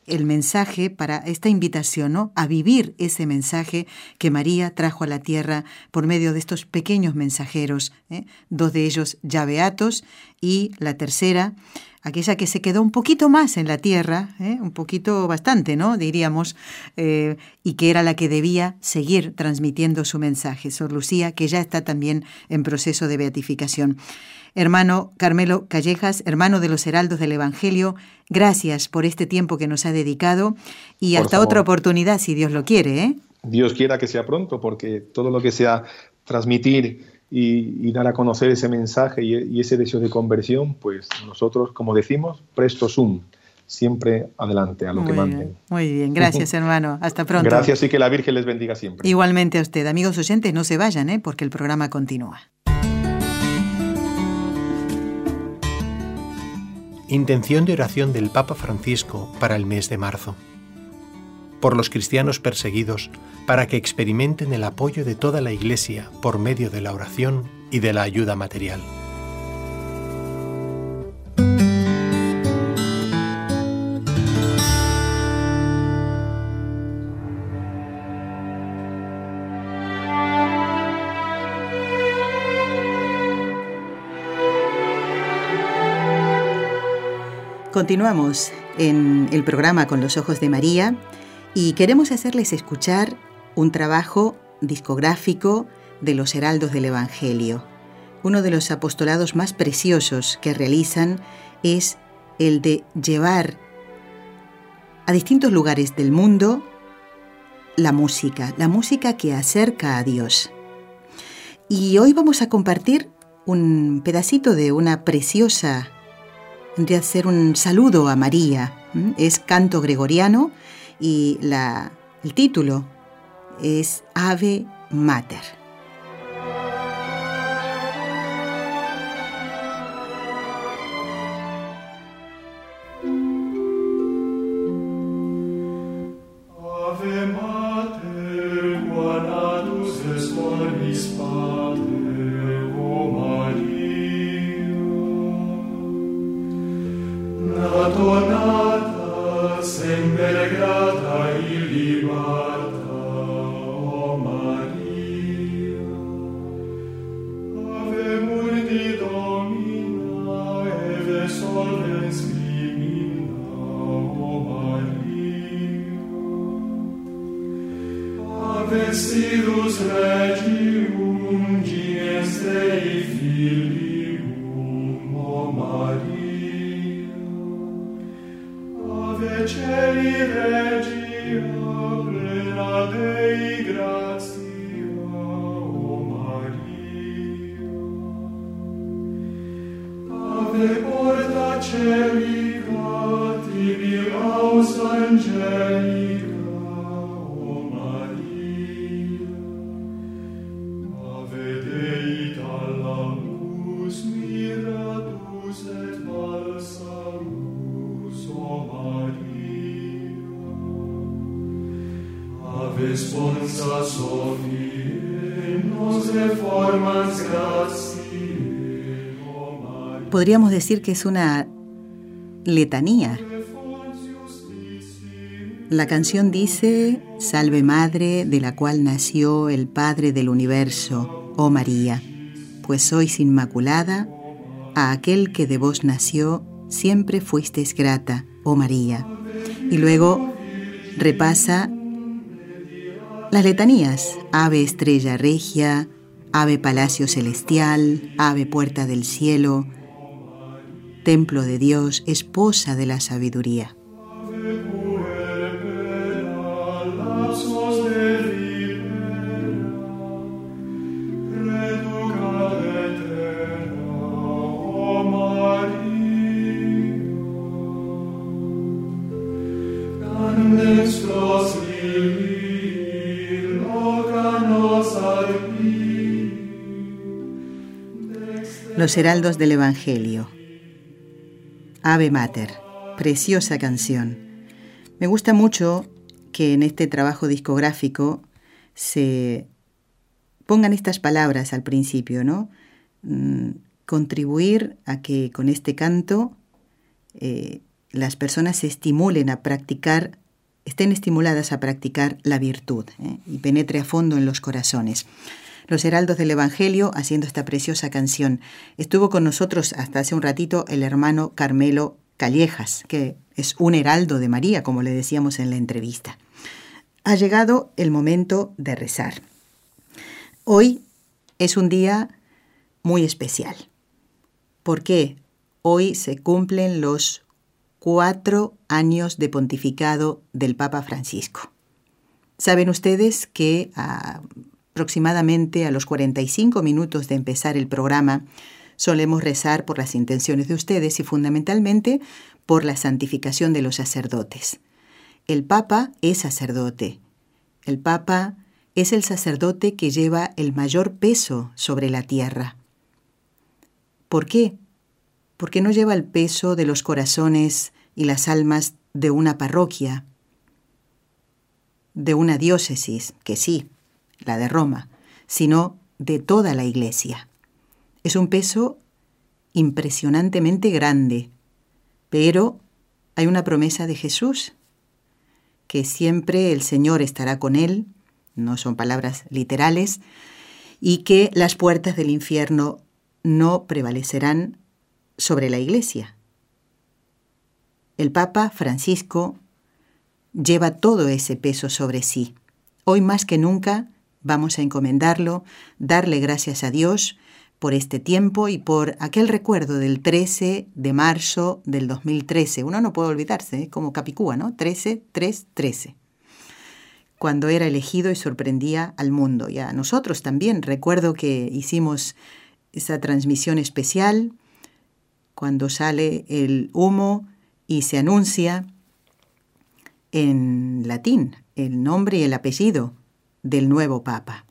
A: el mensaje para esta invitación, ¿no? A vivir ese mensaje que María trajo a la tierra por medio de estos pequeños mensajeros, ¿eh? dos de ellos ya beatos y la tercera, aquella que se quedó un poquito más en la tierra, ¿eh? un poquito bastante, ¿no? Diríamos, eh, y que era la que debía seguir transmitiendo su mensaje, Sor Lucía, que ya está también en proceso de beatificación. Hermano Carmelo Callejas, hermano de los Heraldos del Evangelio, gracias por este tiempo que nos ha dedicado y hasta otra oportunidad, si Dios lo quiere. ¿eh?
B: Dios quiera que sea pronto, porque todo lo que sea transmitir y, dar a conocer ese mensaje y, ese deseo de conversión, pues nosotros, como decimos, presto sum siempre adelante a lo que manden.
A: muy bien, gracias hermano, hasta pronto.
B: Gracias y que la Virgen les bendiga siempre.
A: Igualmente a usted, amigos oyentes, no se vayan, ¿eh? porque el programa continúa.
D: Intención de oración del Papa Francisco para el mes de marzo. Por los cristianos perseguidos, para que experimenten el apoyo de toda la Iglesia por medio de la oración y de la ayuda material.
A: Continuamos en el programa Con los Ojos de María y queremos hacerles escuchar un trabajo discográfico de los Heraldos del Evangelio. Uno de los apostolados más preciosos que realizan es el de llevar a distintos lugares del mundo la música, la música que acerca a Dios. Y hoy vamos a compartir un pedacito de una preciosa de hacer un saludo a María. Es canto gregoriano y la, el título es Ave Mater. Spirit. Podríamos decir que es una letanía. La canción dice, Salve Madre de la cual nació el Padre del universo, oh María, pues sois inmaculada, a aquel que de vos nació siempre fuisteis grata, oh María. Y luego repasa las letanías, ave estrella regia, ave palacio celestial, ave puerta del cielo, templo de Dios, esposa de la sabiduría. Los Heraldos del Evangelio. Ave Mater, preciosa canción. Me gusta mucho que en este trabajo discográfico se pongan estas palabras al principio, ¿no? Mm, contribuir a que con este canto eh, las personas se estimulen a practicar, estén estimuladas a practicar la virtud ¿eh? y penetre a fondo en los corazones. Los Heraldos del Evangelio haciendo esta preciosa canción. Estuvo con nosotros hasta hace un ratito el hermano Carmelo Callejas, que es un heraldo de María, como le decíamos en la entrevista. Ha llegado el momento de rezar. Hoy es un día muy especial. porque Hoy se cumplen los cuatro años de pontificado del Papa Francisco. Saben ustedes que aproximadamente a los 45 minutos de empezar el programa solemos rezar por las intenciones de ustedes y fundamentalmente por la santificación de los sacerdotes. El Papa es sacerdote. El Papa es el sacerdote que lleva el mayor peso sobre la tierra. ¿Por qué? Porque no lleva el peso de los corazones y las almas de una parroquia, de una diócesis, que sí, la de Roma, sino de toda la Iglesia. Es un peso impresionantemente grande, pero hay una promesa de Jesús, que siempre el Señor estará con él, no son palabras literales, y que las puertas del infierno no prevalecerán sobre la Iglesia. El Papa Francisco lleva todo ese peso sobre sí. Hoy más que nunca vamos a encomendarlo, darle gracias a Dios por este tiempo y por aquel recuerdo del 13 de marzo del 2013. Uno no puede olvidarse, ¿eh? como Capicúa, ¿no? 13, 3, 13 cuando era elegido y sorprendía al mundo y a nosotros también. Recuerdo que hicimos esa transmisión especial cuando sale el humo y se anuncia en latín el nombre y el apellido del nuevo Papa.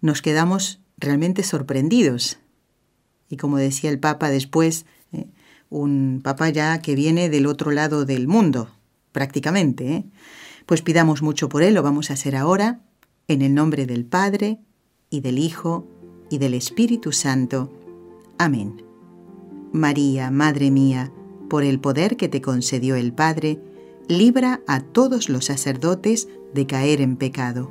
A: Nos quedamos realmente sorprendidos. Y como decía el Papa después, eh, un Papa ya que viene del otro lado del mundo, prácticamente. ¿eh? Pues pidamos mucho por él, lo vamos a hacer ahora, en el nombre del Padre, y del Hijo, y del Espíritu Santo. Amén. María, Madre mía, por el poder que te concedió el Padre, libra a todos los sacerdotes de caer en pecado.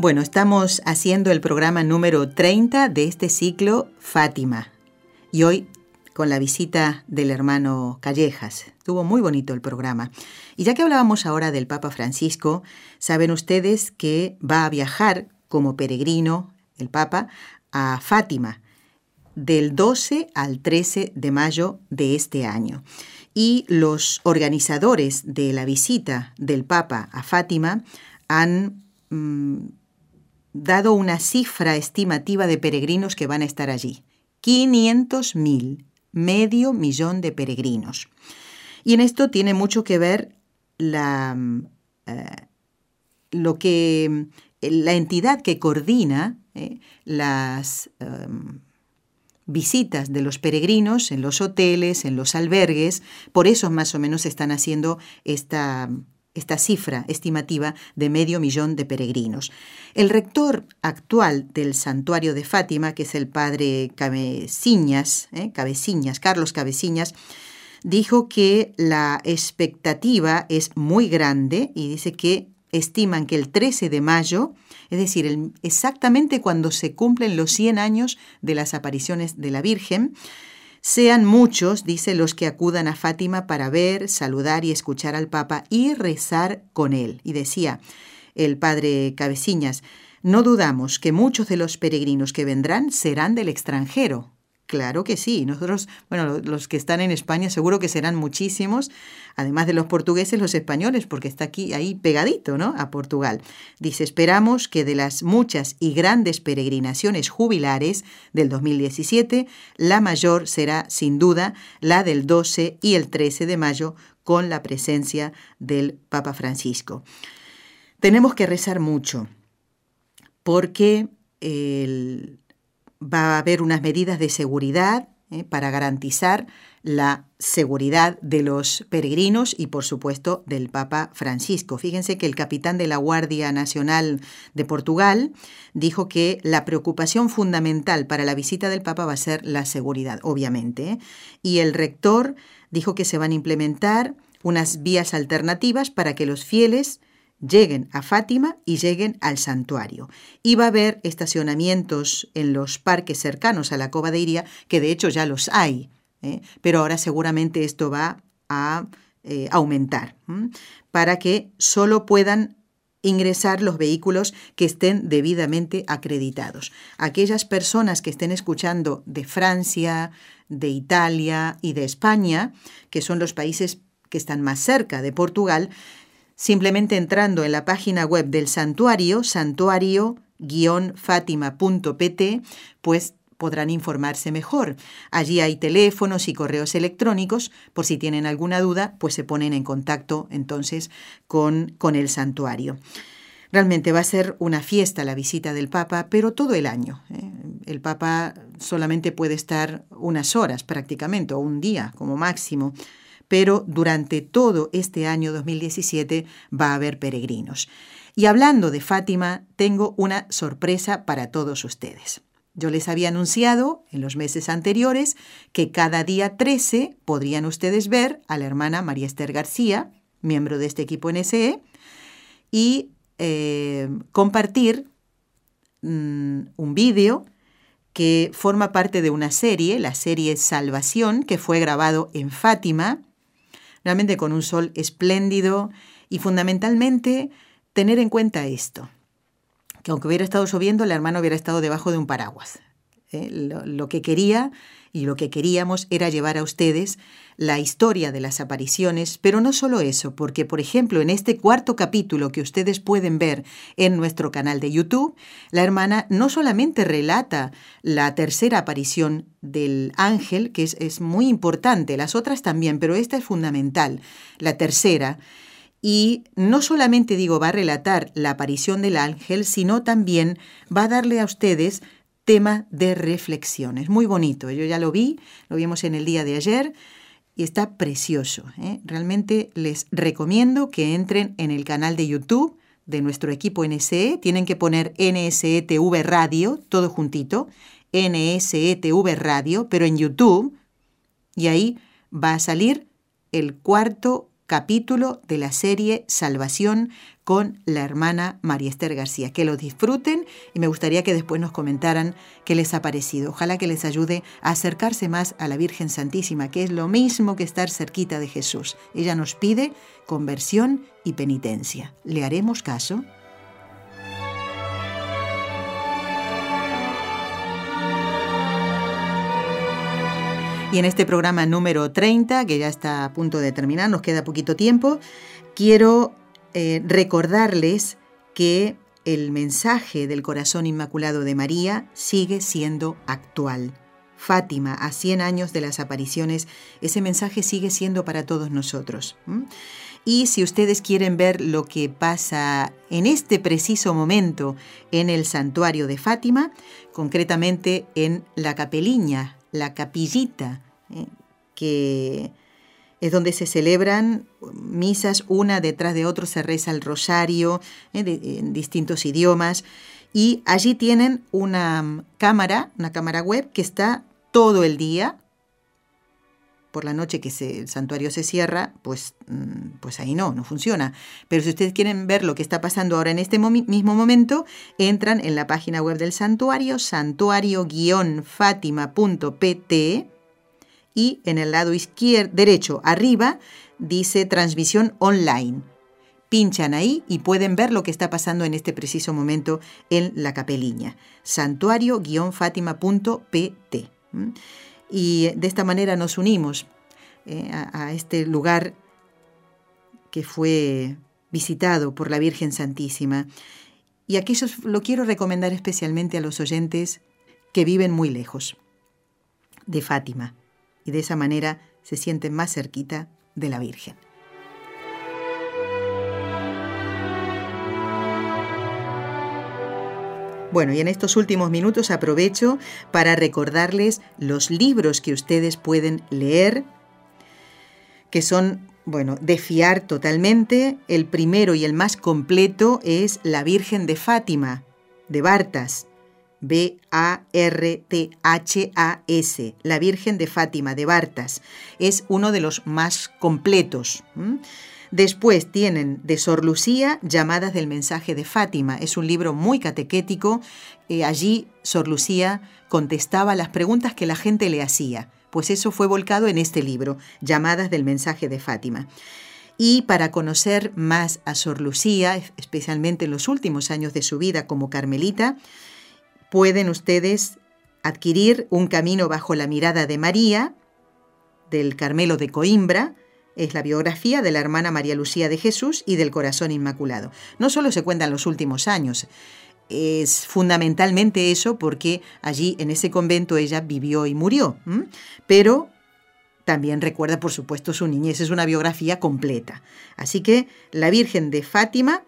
A: Bueno, estamos haciendo el programa número 30 de este ciclo Fátima. Y hoy con la visita del hermano Callejas. Estuvo muy bonito el programa. Y ya que hablábamos ahora del Papa Francisco, saben ustedes que va a viajar como peregrino el Papa a Fátima del 12 al 13 de mayo de este año. Y los organizadores de la visita del Papa a Fátima han mm, dado una cifra estimativa de peregrinos que van a estar allí. 500.000. medio millón de peregrinos. Y en esto tiene mucho que ver la, eh, lo que, la entidad que coordina eh, las em, visitas de los peregrinos en los hoteles, en los albergues, por eso más o menos están haciendo esta, esta cifra estimativa de medio millón de peregrinos. El rector actual del santuario de Fátima, que es el padre Cabeciñas, ¿eh? Cabeciñas, Carlos Cabeciñas, dijo que la expectativa es muy grande y dice que estiman que el 13 de mayo, es decir, exactamente cuando se cumplen los 100 años de las apariciones de la Virgen, sean muchos, dice, los que acudan a Fátima para ver, saludar y escuchar al Papa y rezar con él. Y decía el padre Cabeciñas, no dudamos que muchos de los peregrinos que vendrán serán del extranjero, Claro que sí. Nosotros, bueno, los que están en España seguro que serán muchísimos, además de los portugueses, los españoles, porque está aquí, ahí pegadito, ¿no? A Portugal. Dice, esperamos que de las muchas y grandes peregrinaciones jubilares del 2017, la mayor será sin duda la del 12 y el 13 de mayo, con la presencia del Papa Francisco. Tenemos que rezar mucho, porque el va a haber unas medidas de seguridad ¿eh? para garantizar la seguridad de los peregrinos y por supuesto del Papa Francisco. Fíjense que el capitán de la Guardia Nacional de Portugal dijo que la preocupación fundamental para la visita del Papa va a ser la seguridad, obviamente. ¿eh? Y el rector dijo que se van a implementar unas vías alternativas para que los fieles lleguen a Fátima y lleguen al santuario. Y va a haber estacionamientos en los parques cercanos a la Cova de Iria, que de hecho ya los hay, ¿eh? pero ahora seguramente esto va a eh, aumentar, para que solo puedan ingresar los vehículos que estén debidamente acreditados. Aquellas personas que estén escuchando de Francia, de Italia y de España, que son los países que están más cerca de Portugal, simplemente entrando en la página web del santuario, santuario-fátima.pt, pues podrán informarse mejor. Allí hay teléfonos y correos electrónicos, por si tienen alguna duda, pues se ponen en contacto entonces con, con el santuario. Realmente va a ser una fiesta la visita del Papa, pero todo el año. ¿eh? El Papa solamente puede estar unas horas prácticamente, o un día como máximo pero durante todo este año 2017 va a haber peregrinos. Y hablando de Fátima, tengo una sorpresa para todos ustedes. Yo les había anunciado en los meses anteriores que cada día 13 podrían ustedes ver a la hermana María Esther García, miembro de este equipo NSE, y eh, compartir mm, un vídeo que forma parte de una serie, la serie Salvación, que fue grabado en Fátima realmente con un sol espléndido y fundamentalmente tener en cuenta esto, que aunque hubiera estado lloviendo, la hermana hubiera estado debajo de un paraguas. ¿eh? Lo, que quería y lo que queríamos era llevar a ustedes la historia de las apariciones, pero no solo eso, porque por ejemplo en este cuarto capítulo que ustedes pueden ver en nuestro canal de YouTube, la hermana no solamente relata la tercera aparición del ángel, que es, muy importante, las otras también, pero esta es fundamental, la tercera, y no solamente digo va a relatar la aparición del ángel, sino también va a darle a ustedes tema de reflexiones. Muy bonito, yo ya lo vi, lo vimos en el día de ayer y está precioso. ¿eh? Realmente les recomiendo que entren en el canal de YouTube de nuestro equipo NSE. Tienen que poner NSETV Radio, todo juntito, NSETV Radio, pero en YouTube, y ahí va a salir el cuarto capítulo de la serie Salvación con la hermana María Esther García. Que lo disfruten y me gustaría que después nos comentaran qué les ha parecido. Ojalá que les ayude a acercarse más a la Virgen Santísima, que es lo mismo que estar cerquita de Jesús. Ella nos pide conversión y penitencia. ¿Le haremos caso? Y en este programa número 30, que ya está a punto de terminar, nos queda poquito tiempo, quiero eh, recordarles que el mensaje del corazón inmaculado de María sigue siendo actual. Fátima, a 100 años de las apariciones, ese mensaje sigue siendo para todos nosotros. Y si ustedes quieren ver lo que pasa en este preciso momento en el santuario de Fátima, concretamente en la capeliña, la capillita, ¿eh? que es donde se celebran misas una detrás de otra, se reza el rosario ¿eh? en distintos idiomas. Y allí tienen una cámara, una cámara web que está todo el día por la noche que el santuario se cierra, pues, mm, pues ahí no, no funciona. Pero si ustedes quieren ver lo que está pasando ahora en este mismo momento, entran en la página web del santuario, santuario-fátima.pt y en el lado izquierdo, derecho, arriba, dice transmisión online. Pinchan ahí y pueden ver lo que está pasando en este preciso momento en la capeliña. santuario-fátima.pt y de esta manera nos unimos eh, a, este lugar que fue visitado por la Virgen Santísima. Y aquello lo quiero recomendar especialmente a los oyentes que viven muy lejos de Fátima y de esa manera se sienten más cerquita de la Virgen. Bueno, y en estos últimos minutos aprovecho para recordarles los libros que ustedes pueden leer, que son, bueno, de fiar totalmente. El primero y el más completo es La Virgen de Fátima, de Bartas. B-A-R-T-H-A-S, La Virgen de Fátima, de Bartas. Es uno de los más completos. Después tienen de Sor Lucía, Llamadas del mensaje de Fátima. Es un libro muy catequético. Eh, allí Sor Lucía contestaba las preguntas que la gente le hacía. Pues eso fue volcado en este libro, Llamadas del mensaje de Fátima. Y para conocer más a Sor Lucía, especialmente en los últimos años de su vida como carmelita, pueden ustedes adquirir Un camino bajo la mirada de María, del Carmelo de Coimbra, es la biografía de la hermana María Lucía de Jesús y del Corazón Inmaculado. No solo se cuentan los últimos años, es fundamentalmente eso porque allí en ese convento ella vivió y murió, pero también recuerda por supuesto su niñez, es una biografía completa. Así que la Virgen de Fátima,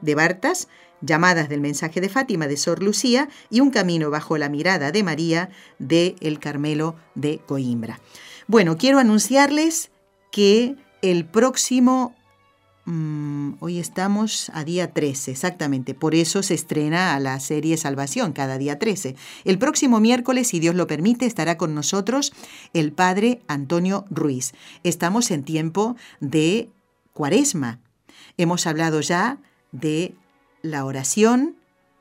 A: de Bartas, llamadas del mensaje de Fátima de Sor Lucía y un camino bajo la mirada de María de El Carmelo de Coimbra. Bueno, quiero anunciarles que el próximo... Mm, hoy estamos a día 13, exactamente. Por eso se estrena a la serie Salvación cada día 13. El próximo miércoles, si Dios lo permite, estará con nosotros el padre Antonio Ruiz. Estamos en tiempo de cuaresma. Hemos hablado ya de la oración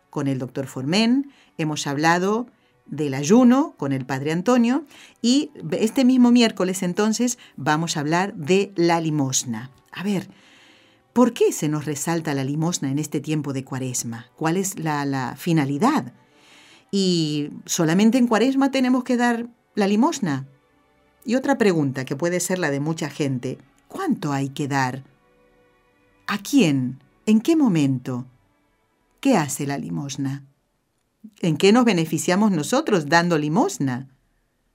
A: con el doctor Formen, hemos hablado del ayuno con el Padre Antonio y este mismo miércoles entonces vamos a hablar de la limosna. A ver, ¿por qué se nos resalta la limosna en este tiempo de cuaresma? ¿Cuál es la, finalidad? ¿Y solamente en cuaresma tenemos que dar la limosna? Y otra pregunta que puede ser la de mucha gente, ¿cuánto hay que dar? ¿A quién? ¿En qué momento? ¿Qué hace la limosna? ¿En qué nos beneficiamos nosotros dando limosna?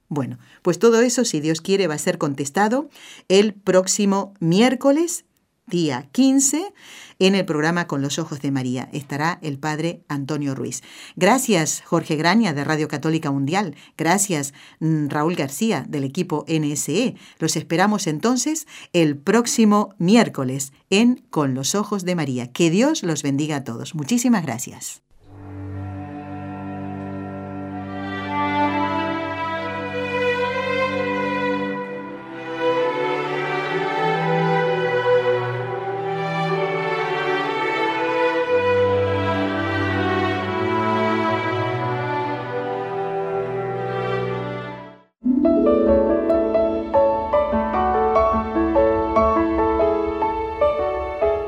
A: Bueno, pues todo eso, si Dios quiere, va a ser contestado el próximo miércoles, día 15, en el programa Con los Ojos de María. Estará el Padre Antonio Ruiz. Gracias, Jorge Graña, de Radio Católica Mundial. Gracias, mm, Raúl García, del equipo NSE. Los esperamos entonces el próximo miércoles en Con los Ojos de María. Que Dios los bendiga a todos. Muchísimas gracias.